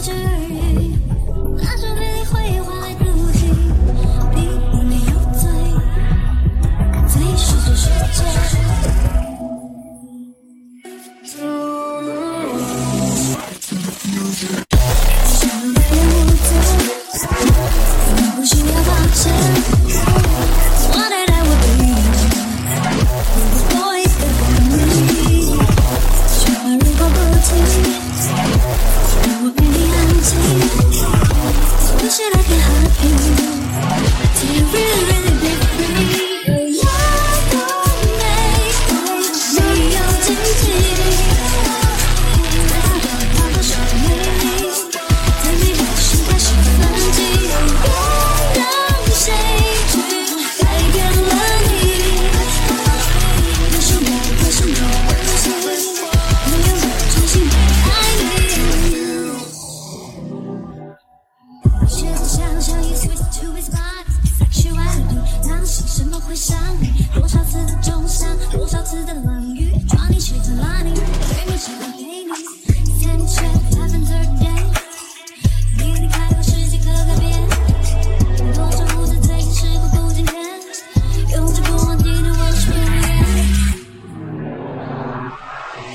told you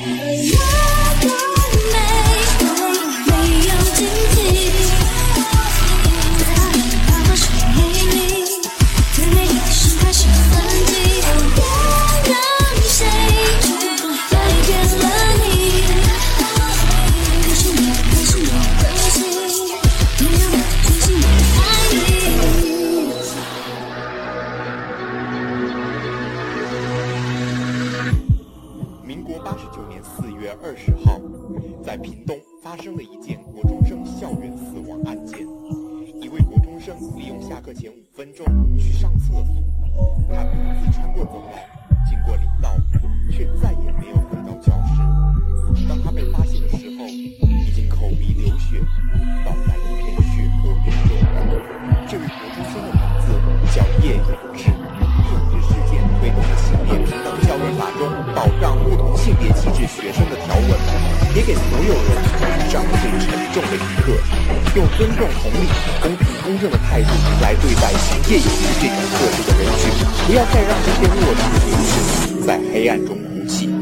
Yeah. 十九年四月二十号，在屏东发生了一件国中生校园死亡案件。一位国中生利用下课前五分钟去上厕所，他独自穿过走廊，经过领道，却再也没有回到教室。当他被发现的时候，已经口鼻流血，倒在一片血泊之中。这位国中生的名字叫叶永志。叶永志事件推动了性别平等教育法中保学生的条文，也给所有人以上最沉重的一课，用尊重、同理、公平、公正的态度来对待像叶永志这种特殊的人群，不要再让这些弱势的女士在黑暗中哭泣。